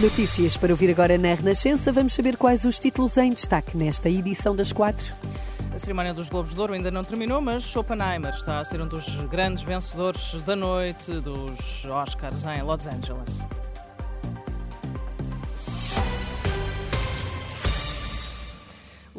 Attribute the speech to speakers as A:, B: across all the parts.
A: Notícias para ouvir agora na Renascença. Vamos saber quais os títulos em destaque nesta edição das quatro.
B: A cerimónia dos Globos de Ouro ainda não terminou, mas Oppenheimer está a ser um dos grandes vencedores da noite dos Oscars em Los Angeles.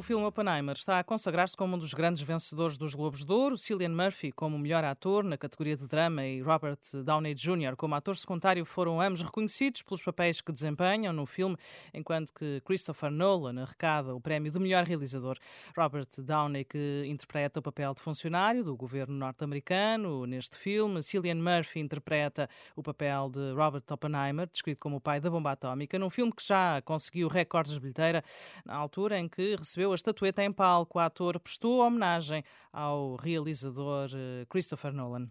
B: O filme Oppenheimer está a consagrar-se como um dos grandes vencedores dos Globos de Ouro. Cillian Murphy como melhor ator na categoria de drama e Robert Downey Jr. como ator secundário foram ambos reconhecidos pelos papéis que desempenham no filme, enquanto que Christopher Nolan arrecada o prémio de melhor realizador. Robert Downey, que interpreta o papel de funcionário do governo norte-americano neste filme. Cillian Murphy interpreta o papel de Robert Oppenheimer, descrito como o pai da bomba atómica, num filme que já conseguiu recordes de bilheteira na altura em que recebeu a estatueta em palco, o ator prestou homenagem ao realizador eh, Christopher Nolan.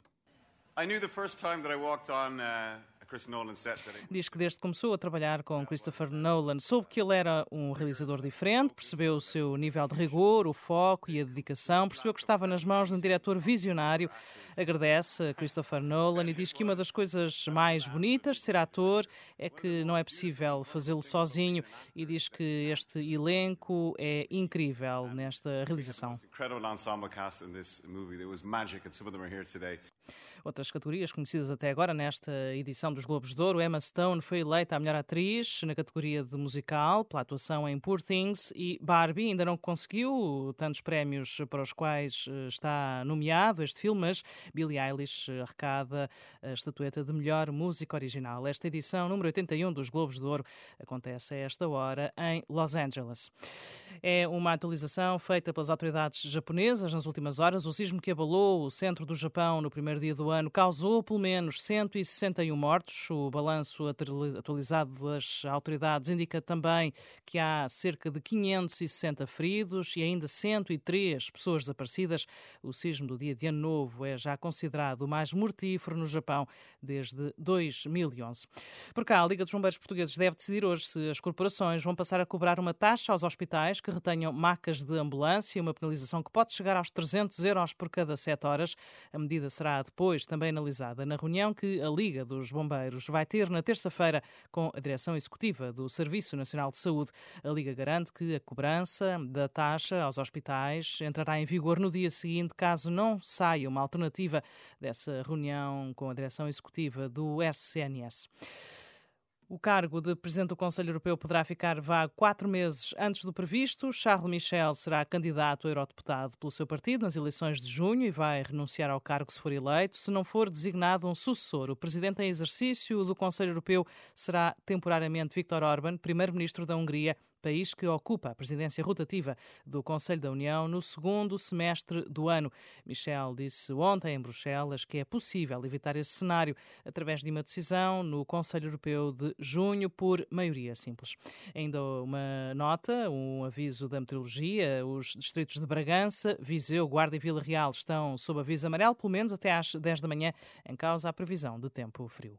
B: I knew the first time that I walked on uh, Diz que desde que começou a trabalhar com Christopher Nolan, soube que ele era um realizador diferente, percebeu o seu nível de rigor, o foco e a dedicação, percebeu que estava nas mãos de um diretor visionário. Agradece a Christopher Nolan e diz que uma das coisas mais bonitas de ser ator é que não é possível fazê-lo sozinho e diz que este elenco é incrível nesta realização. Outras categorias conhecidas até agora nesta edição dos Globos de Ouro, Emma Stone foi eleita a melhor atriz na categoria de musical pela atuação em Poor Things e Barbie ainda não conseguiu tantos prémios para os quais eh, está nomeado este filme, mas Billie Eilish arrecada a estatueta de melhor música original. Esta edição número 81 dos Globos de Ouro acontece a esta hora em Los Angeles. É uma atualização feita pelas autoridades japonesas nas últimas horas. O sismo que abalou o centro do Japão no primeiro dia do ano causou pelo menos 161 mortos. O balanço atualizado das autoridades indica também que há cerca de 560 feridos e ainda 103 pessoas desaparecidas. O sismo do dia de Ano Novo é já considerado o mais mortífero no Japão desde 2011. Por cá, a Liga dos Bombeiros Portugueses deve decidir hoje se as corporações vão passar a cobrar uma taxa aos hospitais que retenham macas de ambulância, uma penalização que pode chegar aos 300 euros por cada 7 horas. A medida será depois também analisada na reunião que a Liga dos Bombeiros vai ter na terça-feira com a direção executiva do Serviço Nacional de Saúde. A Liga garante que a cobrança da taxa aos hospitais entrará em vigor no dia seguinte, caso não saia uma alternativa dessa reunião com a direção executiva do SNS. O cargo de Presidente do Conselho Europeu poderá ficar vago quatro meses antes do previsto. Charles Michel será candidato a eurodeputado pelo seu partido nas eleições de junho e vai renunciar ao cargo se for eleito. Se não for designado um sucessor, o Presidente em exercício do Conselho Europeu será temporariamente Viktor Orban, Primeiro-Ministro da Hungria país que ocupa a presidência rotativa do Conselho da União no segundo semestre do ano. Michel disse ontem em Bruxelas que é possível evitar esse cenário através de uma decisão no Conselho Europeu de junho por maioria simples. Ainda uma nota, um aviso da meteorologia: os distritos de Bragança, Viseu, Guarda e Vila Real estão sob aviso amarelo, pelo menos até às 10 da manhã, em causa a previsão de tempo frio.